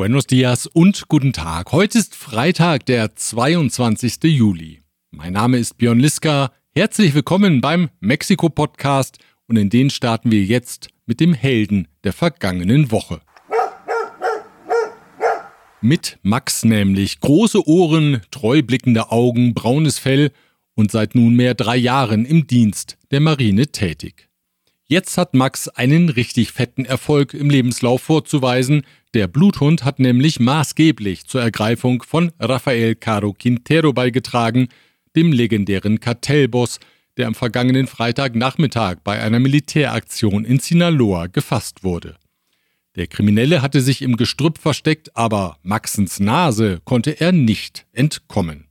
Buenos dias und guten Tag. Heute ist Freitag, der 22. Juli. Mein Name ist Björn Liska. Herzlich willkommen beim Mexiko-Podcast und in den starten wir jetzt mit dem Helden der vergangenen Woche. Mit Max nämlich. Große Ohren, treu blickende Augen, braunes Fell und seit nunmehr drei Jahren im Dienst der Marine tätig. Jetzt hat Max einen richtig fetten Erfolg im Lebenslauf vorzuweisen. Der Bluthund hat nämlich maßgeblich zur Ergreifung von Rafael Caro Quintero beigetragen, dem legendären Kartellboss, der am vergangenen Freitagnachmittag bei einer Militäraktion in Sinaloa gefasst wurde. Der Kriminelle hatte sich im Gestrüpp versteckt, aber Maxens Nase konnte er nicht entkommen.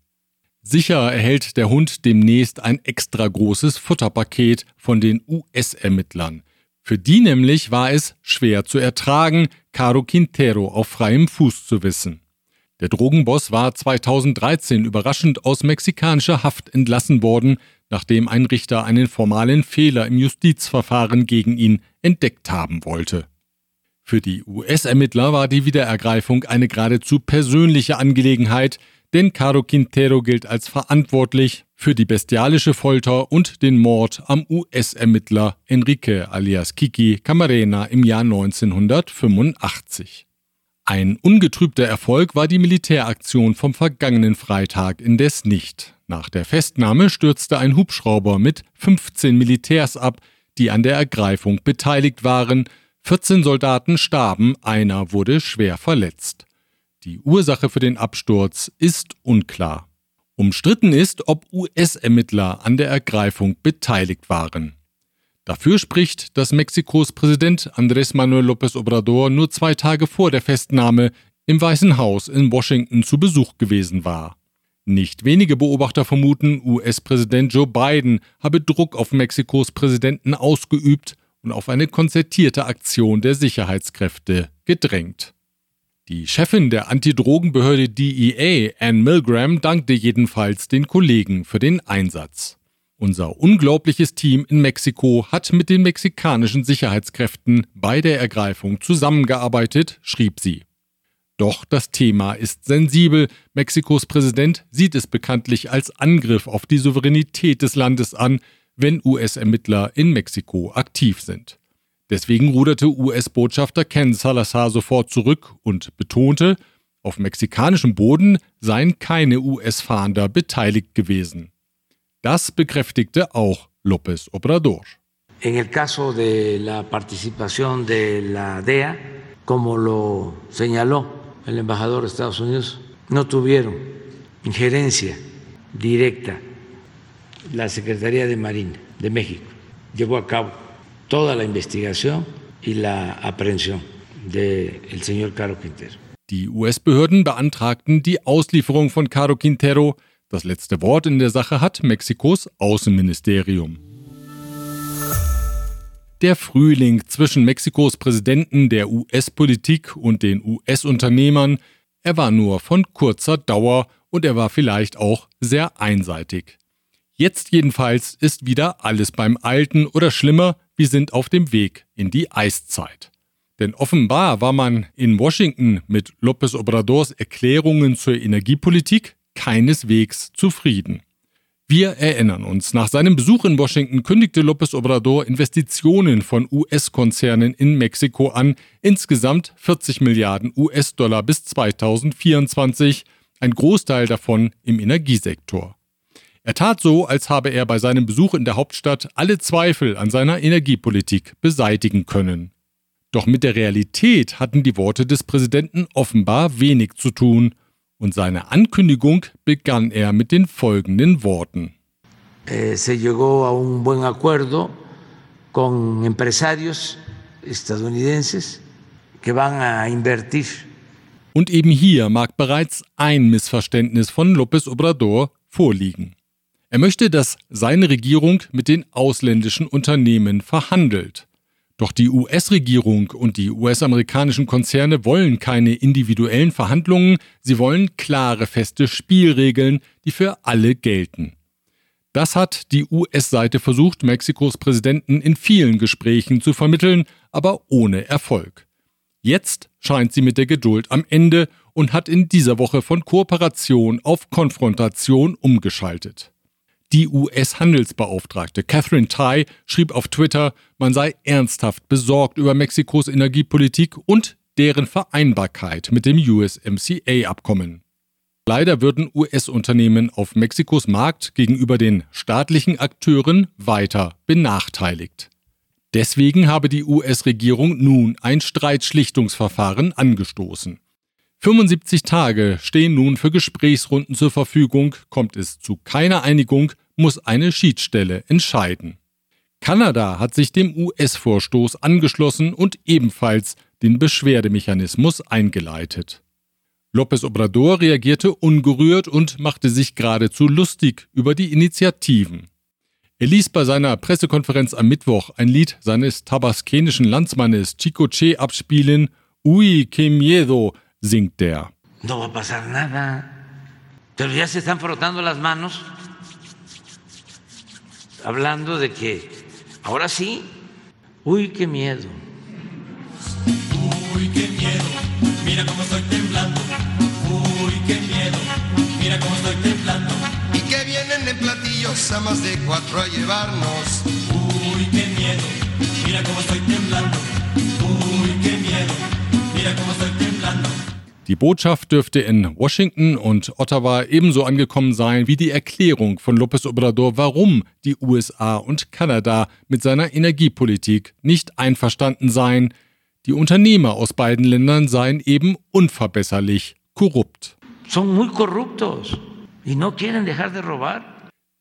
Sicher erhält der Hund demnächst ein extra großes Futterpaket von den US-Ermittlern. Für die nämlich war es schwer zu ertragen, Caro Quintero auf freiem Fuß zu wissen. Der Drogenboss war 2013 überraschend aus mexikanischer Haft entlassen worden, nachdem ein Richter einen formalen Fehler im Justizverfahren gegen ihn entdeckt haben wollte. Für die US-Ermittler war die Wiederergreifung eine geradezu persönliche Angelegenheit, denn Caro Quintero gilt als verantwortlich für die bestialische Folter und den Mord am US-Ermittler Enrique alias Kiki Camarena im Jahr 1985. Ein ungetrübter Erfolg war die Militäraktion vom vergangenen Freitag indes nicht. Nach der Festnahme stürzte ein Hubschrauber mit 15 Militärs ab, die an der Ergreifung beteiligt waren. 14 Soldaten starben, einer wurde schwer verletzt. Die Ursache für den Absturz ist unklar. Umstritten ist, ob US-Ermittler an der Ergreifung beteiligt waren. Dafür spricht, dass Mexikos Präsident Andrés Manuel López Obrador nur zwei Tage vor der Festnahme im Weißen Haus in Washington zu Besuch gewesen war. Nicht wenige Beobachter vermuten, US-Präsident Joe Biden habe Druck auf Mexikos Präsidenten ausgeübt und auf eine konzertierte Aktion der Sicherheitskräfte gedrängt. Die Chefin der Antidrogenbehörde DEA, Ann Milgram, dankte jedenfalls den Kollegen für den Einsatz. Unser unglaubliches Team in Mexiko hat mit den mexikanischen Sicherheitskräften bei der Ergreifung zusammengearbeitet, schrieb sie. Doch das Thema ist sensibel. Mexikos Präsident sieht es bekanntlich als Angriff auf die Souveränität des Landes an, wenn US-Ermittler in Mexiko aktiv sind. Deswegen ruderte US-Botschafter Ken Salazar sofort zurück und betonte, auf mexikanischem Boden seien keine US-Fahnder beteiligt gewesen. Das bekräftigte auch López Obrador. En el caso de la participación de la DEA, como lo señaló el embajador de Estados Unidos, no tuvieron injerencia directa la Secretaría de Marina de México. Llevó a cabo toda la investigación y la aprehensión del de señor Caro Quintero. Die US-Behörden beantragten die Auslieferung von Caro Quintero. Das letzte Wort in der Sache hat Mexikos Außenministerium. Der Frühling zwischen Mexikos Präsidenten, der US-Politik und den US-Unternehmern, er war nur von kurzer Dauer und er war vielleicht auch sehr einseitig. Jetzt jedenfalls ist wieder alles beim Alten oder schlimmer, wir sind auf dem Weg in die Eiszeit. Denn offenbar war man in Washington mit López Obradors Erklärungen zur Energiepolitik keineswegs zufrieden. Wir erinnern uns, nach seinem Besuch in Washington kündigte López Obrador Investitionen von US-Konzernen in Mexiko an, insgesamt 40 Milliarden US-Dollar bis 2024, ein Großteil davon im Energiesektor. Er tat so, als habe er bei seinem Besuch in der Hauptstadt alle Zweifel an seiner Energiepolitik beseitigen können. Doch mit der Realität hatten die Worte des Präsidenten offenbar wenig zu tun, und seine Ankündigung begann er mit den folgenden Worten. Eh, se llegó a un buen acuerdo con empresarios estadounidenses que van a invertir. Und eben hier mag bereits ein Missverständnis von López Obrador vorliegen. Er möchte, dass seine Regierung mit den ausländischen Unternehmen verhandelt. Doch die US-Regierung und die US-amerikanischen Konzerne wollen keine individuellen Verhandlungen, sie wollen klare, feste Spielregeln, die für alle gelten. Das hat die US-Seite versucht, Mexikos Präsidenten in vielen Gesprächen zu vermitteln, aber ohne Erfolg. Jetzt scheint sie mit der Geduld am Ende und hat in dieser Woche von Kooperation auf Konfrontation umgeschaltet. Die US-Handelsbeauftragte Catherine Tai schrieb auf Twitter, man sei ernsthaft besorgt über Mexikos Energiepolitik und deren Vereinbarkeit mit dem USMCA-Abkommen. Leider würden US-Unternehmen auf Mexikos Markt gegenüber den staatlichen Akteuren weiter benachteiligt. Deswegen habe die US-Regierung nun ein Streitschlichtungsverfahren angestoßen. 75 Tage stehen nun für Gesprächsrunden zur Verfügung. Kommt es zu keiner Einigung, muss eine Schiedsstelle entscheiden. Kanada hat sich dem US-Vorstoß angeschlossen und ebenfalls den Beschwerdemechanismus eingeleitet. López Obrador reagierte ungerührt und machte sich geradezu lustig über die Initiativen. Er ließ bei seiner Pressekonferenz am Mittwoch ein Lied seines tabaskenischen Landsmannes Chico Che abspielen. Uy, que miedo, singt der. No va a pasar nada. Pero ya se están frotando las manos, hablando de que ahora sí, uy, qué miedo. Uy, qué miedo, mira cómo estoy temblando. Uy, qué miedo, mira cómo estoy temblando. Y que vienen en platillos a más de cuatro a llevarnos. Uy, qué miedo, mira cómo estoy temblando. Die Botschaft dürfte in Washington und Ottawa ebenso angekommen sein wie die Erklärung von López Obrador, warum die USA und Kanada mit seiner Energiepolitik nicht einverstanden seien. Die Unternehmer aus beiden Ländern seien eben unverbesserlich korrupt. Son muy corruptos y no quieren dejar de robar.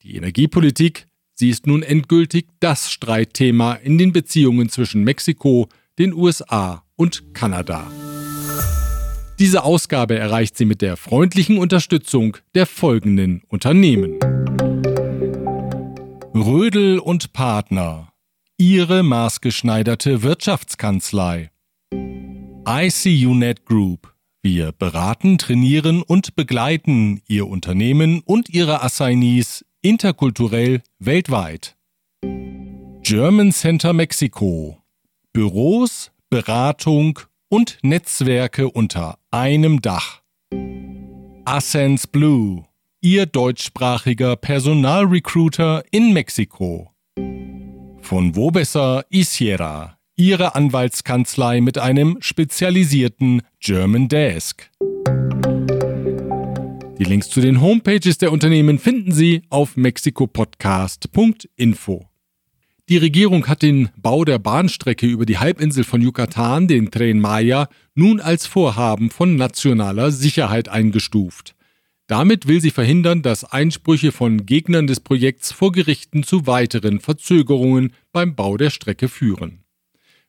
Die Energiepolitik, sie ist nun endgültig das Streitthema in den Beziehungen zwischen Mexiko, den USA und Kanada. Diese Ausgabe erreicht sie mit der freundlichen Unterstützung der folgenden Unternehmen. Rödel und Partner. Ihre maßgeschneiderte Wirtschaftskanzlei. ICUNet Group. Wir beraten, trainieren und begleiten Ihr Unternehmen und Ihre Assignees interkulturell weltweit. German Center Mexiko. Büros, Beratung und Netzwerke unter einem Dach. Ascens Blue, Ihr deutschsprachiger Personalrecruiter in Mexiko. Von Wobesser Isiera, Ihre Anwaltskanzlei mit einem spezialisierten German Desk. Die Links zu den Homepages der Unternehmen finden Sie auf mexikopodcast.info. Die Regierung hat den Bau der Bahnstrecke über die Halbinsel von Yucatan, den Tren Maya, nun als Vorhaben von nationaler Sicherheit eingestuft. Damit will sie verhindern, dass Einsprüche von Gegnern des Projekts vor Gerichten zu weiteren Verzögerungen beim Bau der Strecke führen.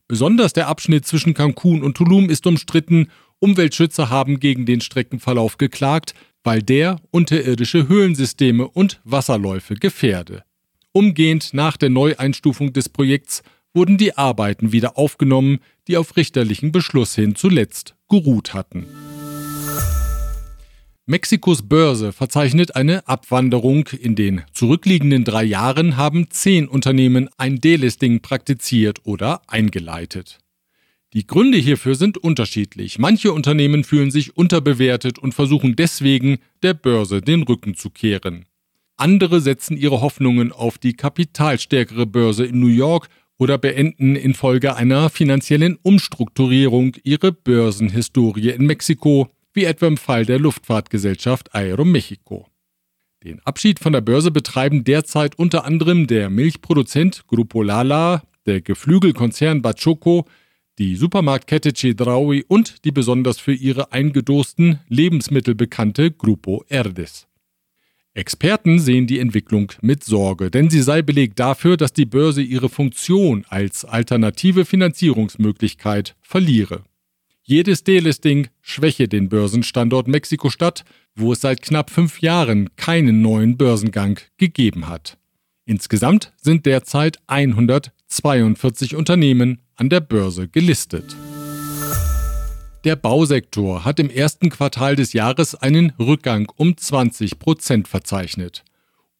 Besonders der Abschnitt zwischen Cancun und Tulum ist umstritten. Umweltschützer haben gegen den Streckenverlauf geklagt, weil der unterirdische Höhlensysteme und Wasserläufe gefährde. Umgehend nach der Neueinstufung des Projekts wurden die Arbeiten wieder aufgenommen, die auf richterlichen Beschluss hin zuletzt geruht hatten. Mexikos Börse verzeichnet eine Abwanderung. In den zurückliegenden drei Jahren haben zehn Unternehmen ein Delisting praktiziert oder eingeleitet. Die Gründe hierfür sind unterschiedlich. Manche Unternehmen fühlen sich unterbewertet und versuchen deswegen, der Börse den Rücken zu kehren. Andere setzen ihre Hoffnungen auf die kapitalstärkere Börse in New York oder beenden infolge einer finanziellen Umstrukturierung ihre Börsenhistorie in Mexiko, wie etwa im Fall der Luftfahrtgesellschaft Aeromexico. Den Abschied von der Börse betreiben derzeit unter anderem der Milchproduzent Grupo Lala, der Geflügelkonzern Bachoco, die Supermarktkette Chedraui und die besonders für ihre eingedosten Lebensmittel bekannte Grupo Erdes. Experten sehen die Entwicklung mit Sorge, denn sie sei Beleg dafür, dass die Börse ihre Funktion als alternative Finanzierungsmöglichkeit verliere. Jedes Delisting schwäche den Börsenstandort Mexiko-Stadt, wo es seit knapp fünf Jahren keinen neuen Börsengang gegeben hat. Insgesamt sind derzeit 142 Unternehmen an der Börse gelistet. Der Bausektor hat im ersten Quartal des Jahres einen Rückgang um 20 Prozent verzeichnet.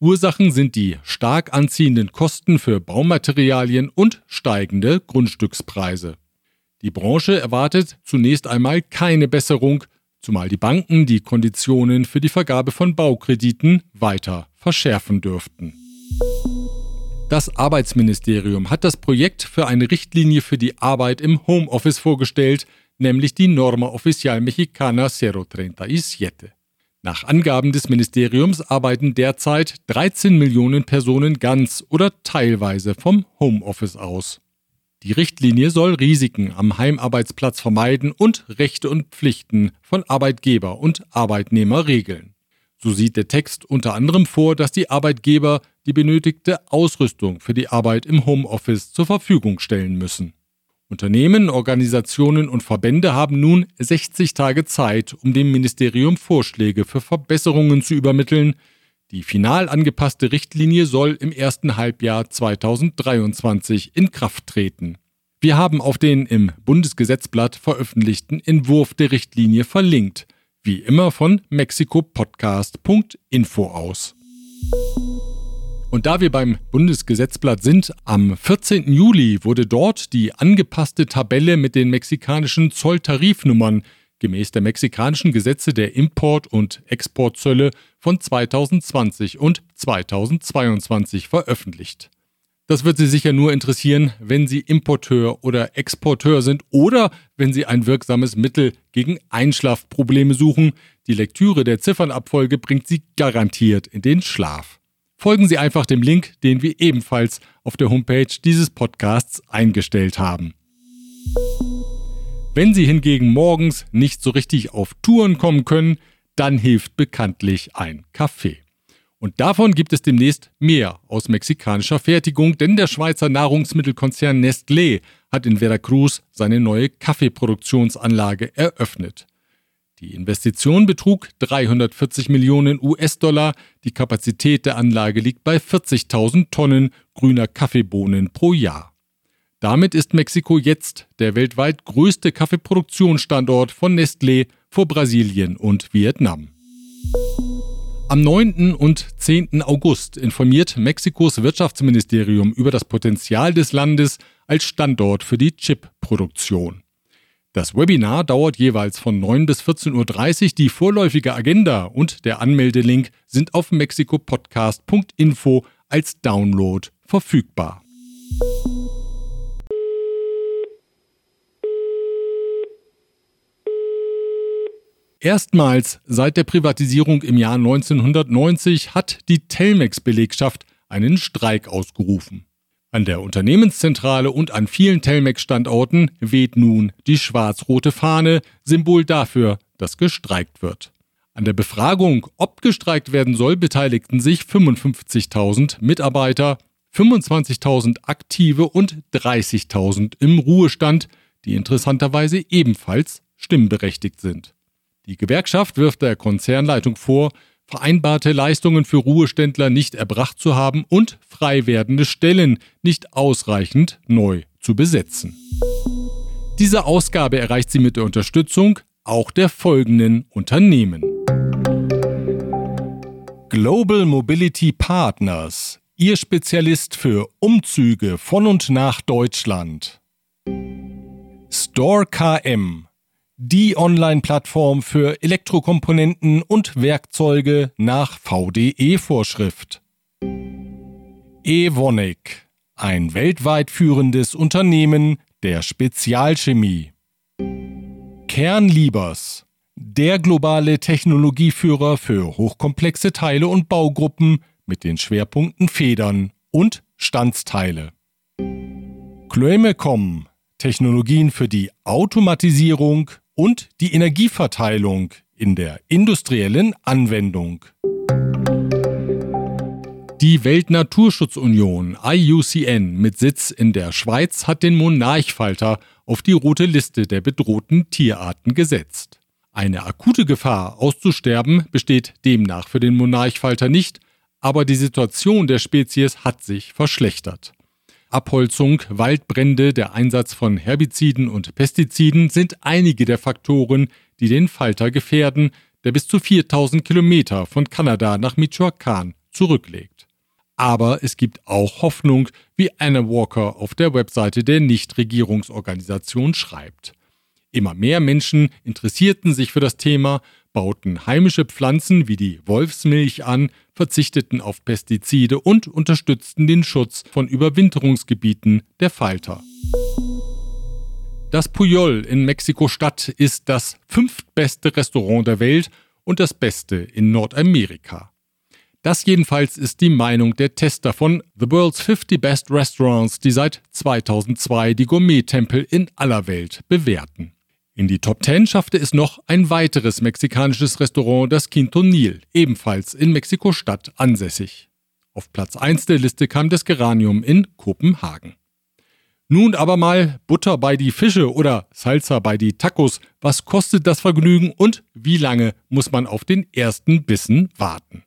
Ursachen sind die stark anziehenden Kosten für Baumaterialien und steigende Grundstückspreise. Die Branche erwartet zunächst einmal keine Besserung, zumal die Banken die Konditionen für die Vergabe von Baukrediten weiter verschärfen dürften. Das Arbeitsministerium hat das Projekt für eine Richtlinie für die Arbeit im Homeoffice vorgestellt, nämlich die Norma Oficial Mexicana 037. Nach Angaben des Ministeriums arbeiten derzeit 13 Millionen Personen ganz oder teilweise vom Homeoffice aus. Die Richtlinie soll Risiken am Heimarbeitsplatz vermeiden und Rechte und Pflichten von Arbeitgeber und Arbeitnehmer regeln. So sieht der Text unter anderem vor, dass die Arbeitgeber die benötigte Ausrüstung für die Arbeit im Homeoffice zur Verfügung stellen müssen. Unternehmen, Organisationen und Verbände haben nun 60 Tage Zeit, um dem Ministerium Vorschläge für Verbesserungen zu übermitteln. Die final angepasste Richtlinie soll im ersten Halbjahr 2023 in Kraft treten. Wir haben auf den im Bundesgesetzblatt veröffentlichten Entwurf der Richtlinie verlinkt, wie immer von mexikopodcast.info aus. Und da wir beim Bundesgesetzblatt sind, am 14. Juli wurde dort die angepasste Tabelle mit den mexikanischen Zolltarifnummern gemäß der mexikanischen Gesetze der Import- und Exportzölle von 2020 und 2022 veröffentlicht. Das wird Sie sicher nur interessieren, wenn Sie Importeur oder Exporteur sind oder wenn Sie ein wirksames Mittel gegen Einschlafprobleme suchen. Die Lektüre der Ziffernabfolge bringt Sie garantiert in den Schlaf folgen Sie einfach dem Link, den wir ebenfalls auf der Homepage dieses Podcasts eingestellt haben. Wenn Sie hingegen morgens nicht so richtig auf Touren kommen können, dann hilft bekanntlich ein Kaffee. Und davon gibt es demnächst mehr aus mexikanischer Fertigung, denn der Schweizer Nahrungsmittelkonzern Nestlé hat in Veracruz seine neue Kaffeeproduktionsanlage eröffnet. Die Investition betrug 340 Millionen US-Dollar. Die Kapazität der Anlage liegt bei 40.000 Tonnen grüner Kaffeebohnen pro Jahr. Damit ist Mexiko jetzt der weltweit größte Kaffeeproduktionsstandort von Nestlé vor Brasilien und Vietnam. Am 9. und 10. August informiert Mexikos Wirtschaftsministerium über das Potenzial des Landes als Standort für die Chip-Produktion. Das Webinar dauert jeweils von 9 bis 14.30 Uhr. Die vorläufige Agenda und der Anmeldelink sind auf mexikopodcast.info als Download verfügbar. Erstmals seit der Privatisierung im Jahr 1990 hat die Telmex-Belegschaft einen Streik ausgerufen. An der Unternehmenszentrale und an vielen Telmex-Standorten weht nun die schwarz-rote Fahne, Symbol dafür, dass gestreikt wird. An der Befragung, ob gestreikt werden soll, beteiligten sich 55.000 Mitarbeiter, 25.000 Aktive und 30.000 im Ruhestand, die interessanterweise ebenfalls stimmberechtigt sind. Die Gewerkschaft wirft der Konzernleitung vor, vereinbarte Leistungen für Ruheständler nicht erbracht zu haben und frei werdende Stellen nicht ausreichend neu zu besetzen. Diese Ausgabe erreicht sie mit der Unterstützung auch der folgenden Unternehmen. Global Mobility Partners, Ihr Spezialist für Umzüge von und nach Deutschland. Store KM die Online-Plattform für Elektrokomponenten und Werkzeuge nach VDE-Vorschrift. Evonik, ein weltweit führendes Unternehmen der Spezialchemie. Kernliebers, der globale Technologieführer für hochkomplexe Teile und Baugruppen mit den Schwerpunkten Federn und Standsteile. Chloemecom, Technologien für die Automatisierung, und die Energieverteilung in der industriellen Anwendung. Die Weltnaturschutzunion IUCN mit Sitz in der Schweiz hat den Monarchfalter auf die rote Liste der bedrohten Tierarten gesetzt. Eine akute Gefahr auszusterben besteht demnach für den Monarchfalter nicht, aber die Situation der Spezies hat sich verschlechtert. Abholzung, Waldbrände, der Einsatz von Herbiziden und Pestiziden sind einige der Faktoren, die den Falter gefährden, der bis zu 4000 Kilometer von Kanada nach Michoacán zurücklegt. Aber es gibt auch Hoffnung, wie Anna Walker auf der Webseite der Nichtregierungsorganisation schreibt. Immer mehr Menschen interessierten sich für das Thema, bauten heimische Pflanzen wie die Wolfsmilch an, verzichteten auf Pestizide und unterstützten den Schutz von Überwinterungsgebieten der Falter. Das Puyol in Mexiko-Stadt ist das fünftbeste Restaurant der Welt und das beste in Nordamerika. Das jedenfalls ist die Meinung der Tester von The World's 50 Best Restaurants, die seit 2002 die Gourmet-Tempel in aller Welt bewerten. In die Top 10 schaffte es noch ein weiteres mexikanisches Restaurant, das Quinto Nil, ebenfalls in Mexiko-Stadt ansässig. Auf Platz 1 der Liste kam das Geranium in Kopenhagen. Nun aber mal Butter bei die Fische oder Salsa bei die Tacos. Was kostet das Vergnügen und wie lange muss man auf den ersten Bissen warten?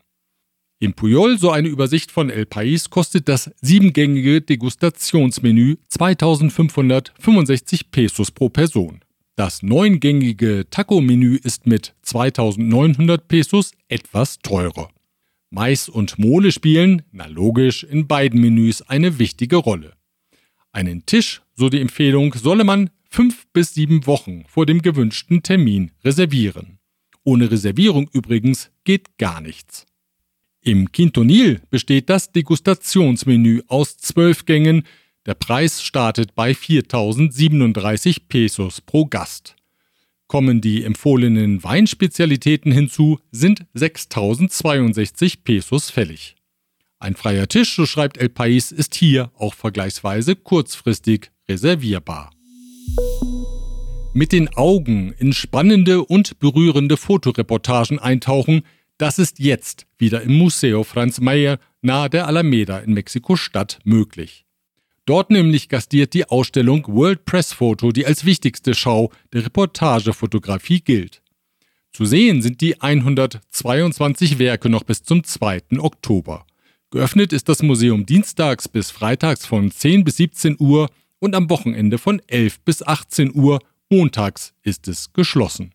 Im Puyol, so eine Übersicht von El País, kostet das siebengängige Degustationsmenü 2565 Pesos pro Person. Das neungängige Taco-Menü ist mit 2900 Pesos etwas teurer. Mais und Mole spielen, na logisch, in beiden Menüs eine wichtige Rolle. Einen Tisch, so die Empfehlung, solle man fünf bis sieben Wochen vor dem gewünschten Termin reservieren. Ohne Reservierung übrigens geht gar nichts. Im Quintonil besteht das Degustationsmenü aus zwölf Gängen. Der Preis startet bei 4.037 Pesos pro Gast. Kommen die empfohlenen Weinspezialitäten hinzu, sind 6.062 Pesos fällig. Ein freier Tisch, so schreibt El País, ist hier auch vergleichsweise kurzfristig reservierbar. Mit den Augen in spannende und berührende Fotoreportagen eintauchen, das ist jetzt wieder im Museo Franz Mayer nahe der Alameda in Mexiko-Stadt möglich. Dort nämlich gastiert die Ausstellung World Press Photo, die als wichtigste Schau der Reportagefotografie gilt. Zu sehen sind die 122 Werke noch bis zum 2. Oktober. Geöffnet ist das Museum dienstags bis freitags von 10 bis 17 Uhr und am Wochenende von 11 bis 18 Uhr. Montags ist es geschlossen.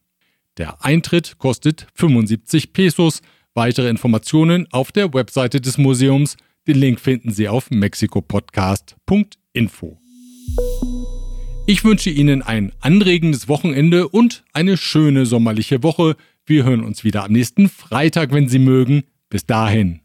Der Eintritt kostet 75 Pesos. Weitere Informationen auf der Webseite des Museums. Den Link finden Sie auf mexikopodcast.info. Ich wünsche Ihnen ein anregendes Wochenende und eine schöne sommerliche Woche. Wir hören uns wieder am nächsten Freitag, wenn Sie mögen. Bis dahin.